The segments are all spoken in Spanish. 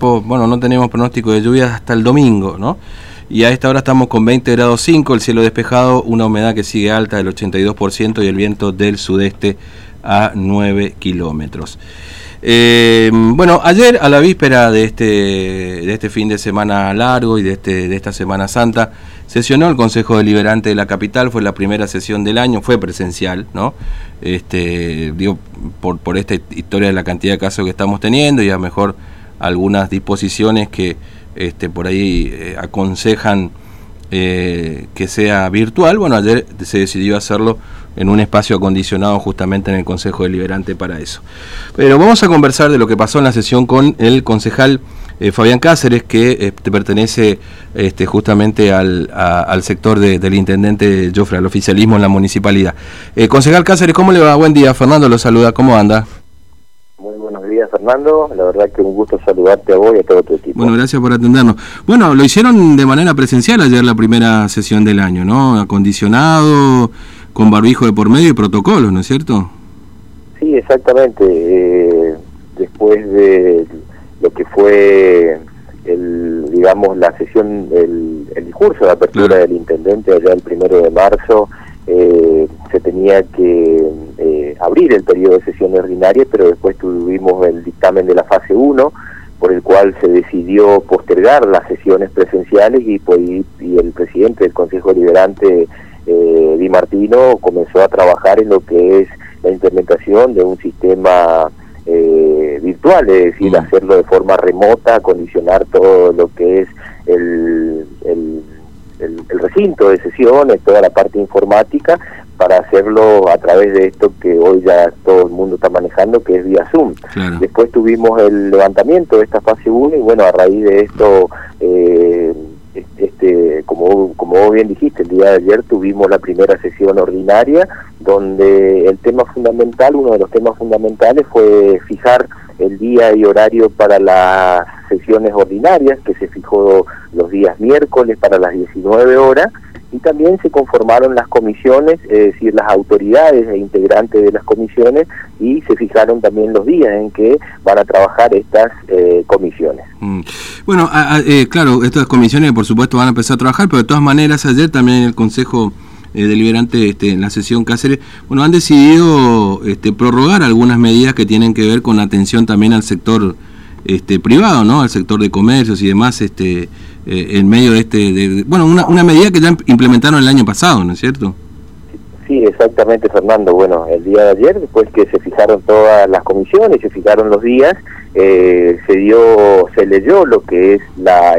Bueno, no tenemos pronóstico de lluvia hasta el domingo, ¿no? Y a esta hora estamos con 20 grados 5, el cielo despejado, una humedad que sigue alta del 82% y el viento del sudeste a 9 kilómetros. Eh, bueno, ayer a la víspera de este, de este fin de semana largo y de, este, de esta Semana Santa, sesionó el Consejo Deliberante de la capital, fue la primera sesión del año, fue presencial, ¿no? Este, digo, por, por esta historia de la cantidad de casos que estamos teniendo y a mejor algunas disposiciones que este, por ahí eh, aconsejan eh, que sea virtual. Bueno, ayer se decidió hacerlo en un espacio acondicionado justamente en el Consejo Deliberante para eso. Pero vamos a conversar de lo que pasó en la sesión con el concejal eh, Fabián Cáceres, que pertenece este, justamente al, al sector del intendente Jofre, al oficialismo en la municipalidad. concejal Cáceres, ¿cómo le va? Buen día, Fernando lo saluda, ¿cómo anda? Fernando. La verdad que un gusto saludarte a vos y a todo tu equipo. Bueno, gracias por atendernos. Bueno, lo hicieron de manera presencial ayer la primera sesión del año, ¿no? Acondicionado, con barbijo de por medio y protocolos, ¿no es cierto? Sí, exactamente. Eh, después de lo que fue el, digamos, la sesión, el, discurso de apertura del intendente allá el primero de marzo, eh, se tenía que eh, abrir el periodo de sesión ordinaria, pero después tuvimos el dictamen de la fase 1, por el cual se decidió postergar las sesiones presenciales y, pues, y el presidente del Consejo Liberante, eh, Di Martino, comenzó a trabajar en lo que es la implementación de un sistema eh, virtual, es decir, mm. hacerlo de forma remota, acondicionar todo lo que es el, el el, recinto de sesiones, toda la parte informática, para hacerlo a través de esto que hoy ya todo el mundo está manejando, que es vía Zoom. Después tuvimos el levantamiento de esta fase 1 y bueno, a raíz de esto, eh, este, como, como vos bien dijiste, el día de ayer tuvimos la primera sesión ordinaria, donde el tema fundamental, uno de los temas fundamentales fue fijar el día y horario para las sesiones ordinarias, que se fijó los días miércoles para las 19 horas, y también se conformaron las comisiones, es decir, las autoridades e integrantes de las comisiones, y se fijaron también los días en que van a trabajar estas eh, comisiones. Mm. Bueno, eh, claro, estas comisiones por supuesto van a empezar a trabajar, pero de todas maneras ayer también el Consejo eh, Deliberante este, en la sesión Cáceres, bueno, han decidido este, prorrogar algunas medidas que tienen que ver con atención también al sector este, privado, ¿no? Al sector de comercios y demás, este, eh, en medio de este, bueno, una, una medida que ya implementaron el año pasado, ¿no es cierto? Sí, exactamente, Fernando. Bueno, el día de ayer, después que se fijaron todas las comisiones, se fijaron los días, eh, se dio, se leyó lo que es la,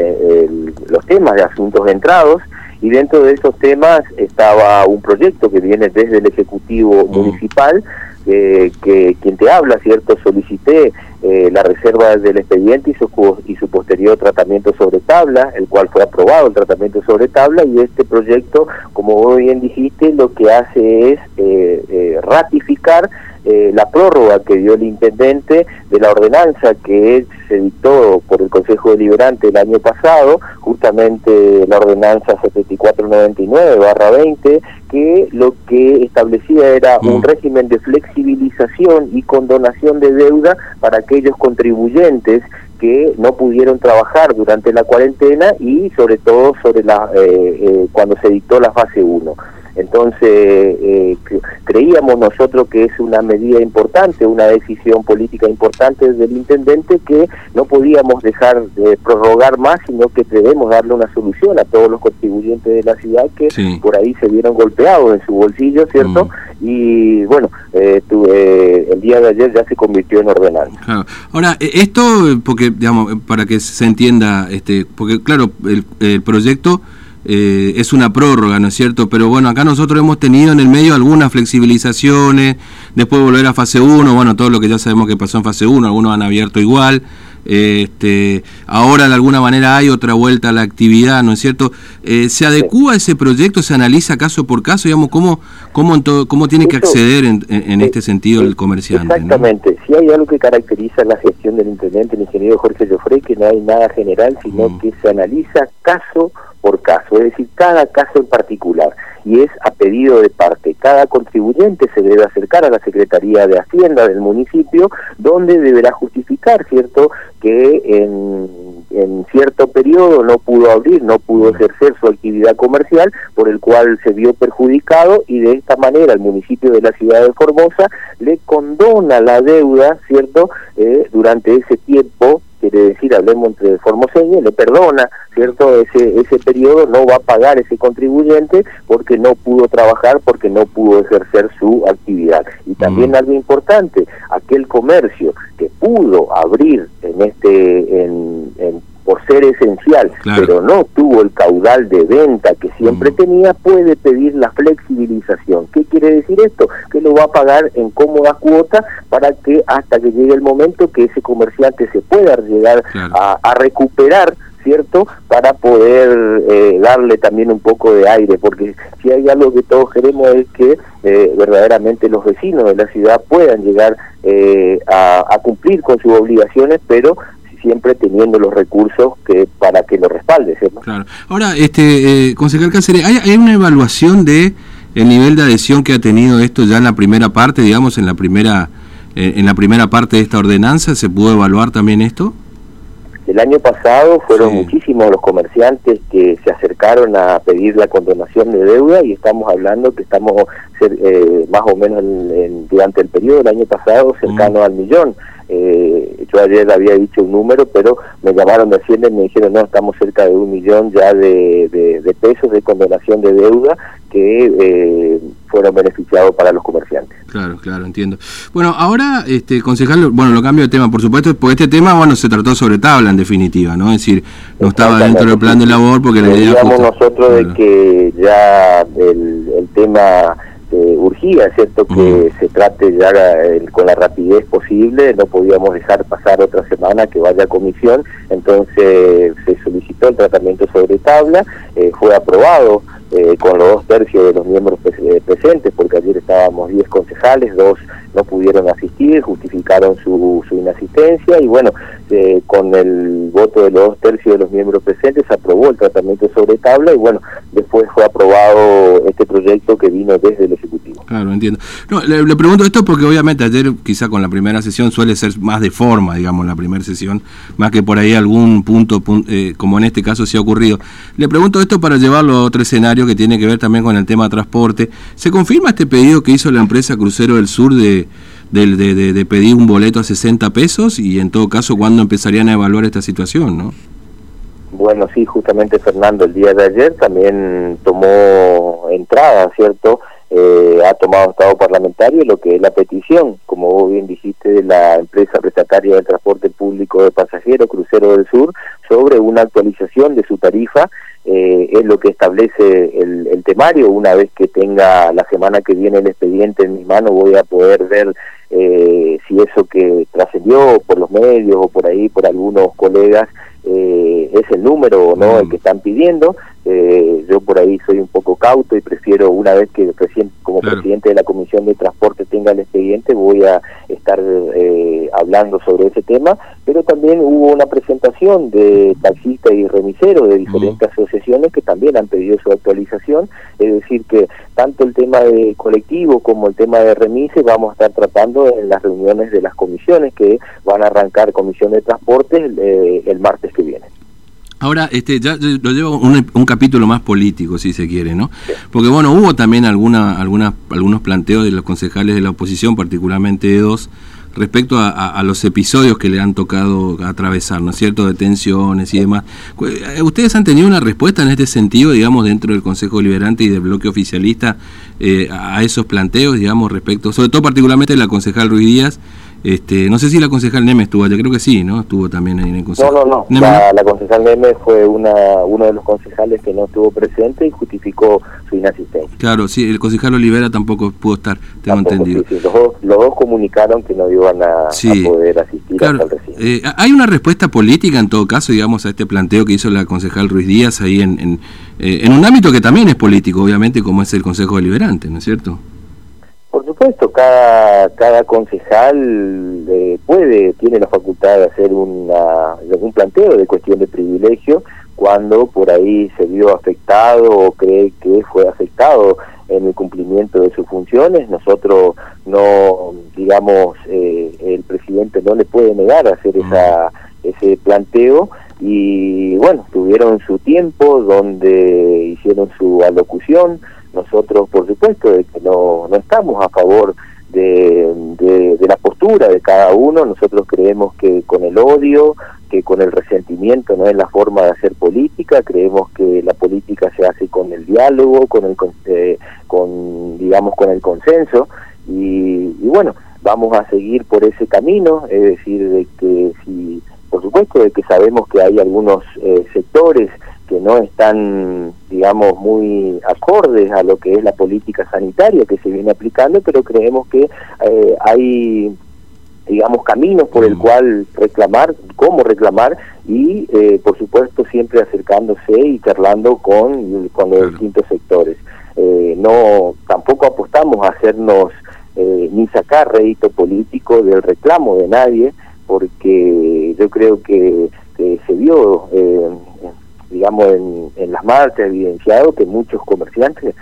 los temas de asuntos entrados y dentro de esos temas estaba un proyecto que viene desde el Ejecutivo mm. Municipal, eh, que quien te habla, ¿cierto? Solicité eh, la reserva del expediente y su, y su posterior tratamiento sobre tabla, el cual fue aprobado el tratamiento sobre tabla y este proyecto, como bien dijiste, lo que hace es eh, ratificar eh, la prórroga que dio el intendente de la ordenanza que se dictó por el Consejo Deliberante el año pasado, justamente la ordenanza 7499-20, que lo que establecía era un mm. régimen de flexibilización y condonación de deuda para aquellos contribuyentes que no pudieron trabajar durante la cuarentena y sobre todo sobre la eh, eh, cuando se dictó la fase 1. Entonces, eh, creíamos nosotros que es una medida importante, una decisión política importante del intendente que no podíamos dejar de prorrogar más, sino que debemos darle una solución a todos los contribuyentes de la ciudad que por ahí se vieron golpeados en su bolsillo, ¿cierto? Mm. Y bueno, eh, eh, el día de ayer ya se convirtió en ordenanza. Ahora, esto, porque, digamos, para que se entienda, este porque claro, el, el proyecto eh, es una prórroga, ¿no es cierto? Pero bueno, acá nosotros hemos tenido en el medio algunas flexibilizaciones, después volver a fase 1, bueno, todo lo que ya sabemos que pasó en fase 1, algunos han abierto igual. Este, ahora de alguna manera hay otra vuelta a la actividad, ¿no es cierto? Eh, ¿Se adecúa ese proyecto? ¿Se analiza caso por caso? Digamos, ¿cómo, cómo, cómo tiene que acceder en, en, este sentido el comerciante? Exactamente. Si hay algo que caracteriza la gestión del intendente, el ingeniero Jorge Joffrey, que no hay nada general, sino mm. que se analiza caso por caso, es decir, cada caso en particular. Y es a pedido de parte. Cada contribuyente se debe acercar a la Secretaría de Hacienda del municipio, donde deberá justificar, ¿cierto?, que en, en cierto periodo no pudo abrir, no pudo ejercer su actividad comercial, por el cual se vio perjudicado y de esta manera el municipio de la ciudad de Formosa le condona la deuda, ¿cierto?, eh, durante ese tiempo quiere decir, hablemos entre formoseños, le perdona, ¿cierto? Ese, ese periodo no va a pagar ese contribuyente porque no pudo trabajar, porque no pudo ejercer su actividad. Y también algo importante, aquel comercio que pudo abrir en este, en, en por ser esencial, pero no tuvo el caudal de venta que siempre tenía, puede pedir la flexibilización. ¿Qué quiere decir esto? Que lo va a pagar en cómoda cuota para que hasta que llegue el momento que ese comerciante se pueda llegar a, recuperar ¿cierto? Para poder eh, darle también un poco de aire, porque si hay algo que todos queremos es que eh, verdaderamente los vecinos de la ciudad puedan llegar eh, a, a, cumplir con sus obligaciones, pero siempre teniendo los recursos que para que lo respalde. Claro. Ahora, este, eh, concejal Cáceres, ¿hay, ¿hay, una evaluación de el nivel de adhesión que ha tenido esto ya en la primera parte, digamos, en la primera eh, en la primera parte de esta ordenanza? ¿Se pudo evaluar también esto? El año pasado fueron muchísimos los comerciantes que se acercaron a pedir la condonación de deuda y estamos hablando que estamos eh, más o menos en, durante el periodo del año pasado cercano mm. al millón. Eh, yo ayer había dicho un número, pero me llamaron de Hacienda y me dijeron, no, estamos cerca de un millón ya de, de, pesos de condonación de deuda que eh, fueron beneficiados para los comerciantes. Claro, claro, entiendo. Bueno, ahora, este concejal, bueno, lo cambio de tema, por supuesto, porque este tema, bueno, se trató sobre tabla en definitiva, ¿no? Es decir, no estaba dentro del plan de labor porque la idea... nosotros de que ya el, el tema este, urgía, ¿cierto? Que se trate ya con la rapidez posible, no podíamos dejar pasar otra semana que vaya a comisión, entonces se solicitó el tratamiento sobre tabla, eh, fue aprobado eh, con los dos tercios de los miembros presentes, porque ayer estábamos 10 concejales, dos no pudieron asistir, justificaron su, su inasistencia y bueno, eh, con el voto de los dos tercios de los miembros presentes se aprobó el tratamiento sobre tabla y bueno, después fue aprobado este proyecto que vino desde el Ejecutivo. Claro, entiendo. No, le, pregunto esto porque obviamente ayer quizá con la primera sesión suele ser más de forma, digamos, la primera sesión, más que por ahí algún punto, eh, como en este caso se ha ocurrido. Le pregunto esto para llevarlo a otro escenario que tiene que ver también con el tema transporte. ¿Se confirma este pedido que hizo la empresa Crucero del Sur de de, de, pedir un boleto a 60 pesos y en todo caso, ¿cuándo empezarían a evaluar esta situación? ¿no? Bueno, sí, justamente Fernando el día de ayer también tomó entrada, ¿cierto? Eh, ha tomado estado parlamentario lo que es la petición, como vos bien dijiste, de la empresa prestataria del transporte público de pasajeros, Crucero del Sur, sobre una actualización de su tarifa eh, es lo que establece el, el, temario. Una vez que tenga la semana que viene el expediente en mis manos, voy a poder ver eh, si eso que trascendió por los medios o por ahí, por algunos colegas, eh, es el número o no el mm. que están pidiendo. Eh, yo por ahí soy un poco cauto y prefiero una vez que como presidente de la Comisión de Transporte tenga el expediente voy a estar eh, hablando sobre ese tema, pero también hubo una presentación de taxistas y remiseros de diferentes asociaciones que también han pedido su actualización, es decir que tanto el tema de colectivo como el tema de remise vamos a estar tratando en las reuniones de las comisiones que van a arrancar Comisión de Transporte eh, el martes que viene. Ahora, este, ya lo llevo un, un capítulo más político, si se quiere, ¿no? Porque, bueno, hubo también alguna, alguna, algunos planteos de los concejales de la oposición, particularmente de dos, respecto a, los episodios que le han tocado atravesar, ¿no es cierto?, detenciones y demás. Eh, ¿Ustedes han tenido una respuesta en este sentido, digamos, dentro del Consejo Liberante y del bloque oficialista eh, a esos planteos, digamos, respecto, sobre todo particularmente la concejal Ruiz Díaz, este, no sé si la concejal Neme estuvo allá, creo que sí, ¿no? Estuvo también ahí en el consejo. No, no, no. La, concejal Neme fue una, uno de los concejales que no estuvo presente y justificó su inasistencia. Claro, sí, el concejal Olivera tampoco pudo estar, tengo entendido. Sí, Los, dos, comunicaron que no iban a, poder asistir claro, eh, ¿Hay una respuesta política en todo caso, digamos, a este planteo que hizo la concejal Ruiz Díaz ahí en, en, eh, en un ámbito que también es político, obviamente, como es el Consejo Deliberante, ¿no es cierto? Por supuesto, cada, cada concejal eh, puede, tiene la facultad de hacer una, un planteo de cuestión de privilegio cuando por ahí se vio afectado o cree que fue afectado en el cumplimiento de sus funciones. Nosotros no, digamos, eh, el presidente no le puede negar hacer esa, ese planteo y bueno, tuvieron su tiempo donde hicieron su alocución. Nosotros, por supuesto, de que no, no estamos a favor de, la postura de cada uno. Nosotros creemos que con el odio, que con el resentimiento no es la forma de hacer política. Creemos que la política se hace con el diálogo, con el, eh, con digamos, con el consenso. Y, y bueno, vamos a seguir por ese camino, es decir, de que si, por supuesto, de que sabemos que hay algunos eh, sectores que no están, digamos, muy acordes a lo que es la política sanitaria que se viene aplicando, pero creemos que eh, hay, digamos, caminos por el mm. cual reclamar, cómo reclamar y, eh, por supuesto, siempre acercándose y charlando con, con los distintos sectores. Eh, no, tampoco apostamos a hacernos ni sacar rédito político del reclamo de nadie, porque yo creo que, que se vio eh, digamos, en, en las marchas evidenciado que muchos comerciantes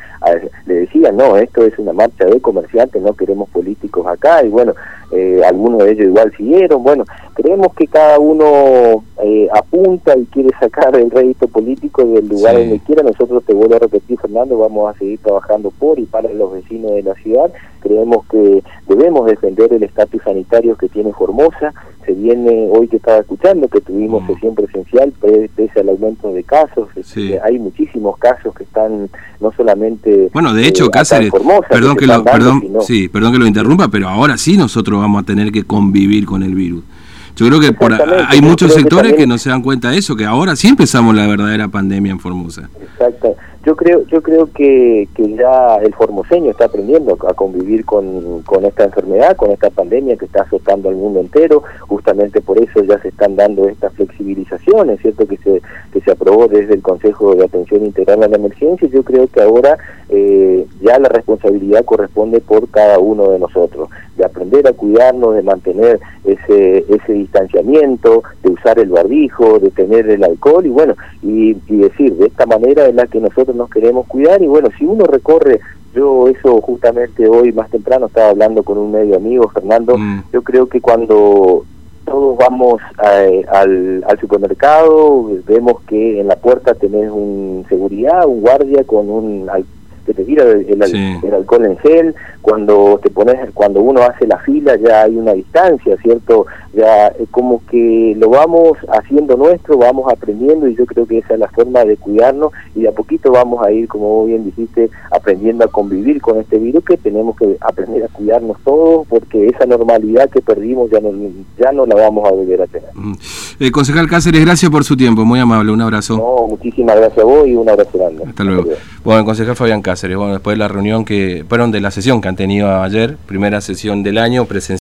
le decían, no, esto es una marcha de comerciantes, no queremos políticos acá, y bueno, eh, algunos de ellos igual siguieron, bueno, creemos que cada uno eh, apunta y quiere sacar el rédito político del lugar donde quiera, nosotros te vuelvo a repetir, Fernando, vamos a seguir trabajando por y para los vecinos de la ciudad, creemos que debemos defender el estatus sanitario que tiene Formosa, se viene, hoy que estaba escuchando, que tuvimos mm. sesión presencial, pese al aumento de casos, este, hay muchísimos casos que están no solamente... Bueno, de hecho, eh, Cáceres, perdón, que, lo, perdón, sí, perdón que lo interrumpa, pero ahora sí nosotros vamos a tener que convivir con el virus. Yo creo que por, hay muchos sectores que, no se dan cuenta de eso, que ahora sí empezamos la verdadera pandemia en Formosa. Exacto. Yo creo, yo creo que, que ya el formoseño está aprendiendo a convivir con, con esta enfermedad, con esta pandemia que está azotando al mundo entero. Justamente por eso ya se están dando estas flexibilizaciones, ¿cierto? Que se, que se aprobó desde el Consejo de Atención Integral a la Emergencia. Yo creo que ahora eh, ya la responsabilidad corresponde por cada uno de nosotros, de aprender a cuidarnos, de mantener ese, ese distanciamiento, de usar el barbijo, de tener el alcohol y bueno, y, y decir, de esta manera es la que nosotros nos queremos cuidar y bueno, si uno recorre, yo eso justamente hoy más temprano estaba hablando con un medio amigo, Fernando, mm. yo creo que cuando todos vamos al, al, supermercado, vemos que en la puerta tenés un seguridad, un guardia con un que te tira el, alcohol en gel, cuando te pones, cuando uno hace la fila ya hay una distancia, ¿cierto? Ya como que lo vamos haciendo nuestro, vamos aprendiendo y yo creo que esa es la forma de cuidarnos y de a poquito vamos a ir, como bien dijiste, aprendiendo a convivir con este virus que tenemos que aprender a cuidarnos todos porque esa normalidad que perdimos ya no, ya no la vamos a volver a tener. Mm. Eh, concejal Cáceres, gracias por su tiempo, muy amable, un abrazo. No, muchísimas gracias a vos y un abrazo grande. Hasta luego. Bueno, el concejal Fabián Cáceres, bueno, después de la reunión que, fueron de la sesión que han tenido ayer, primera sesión del año, presencial.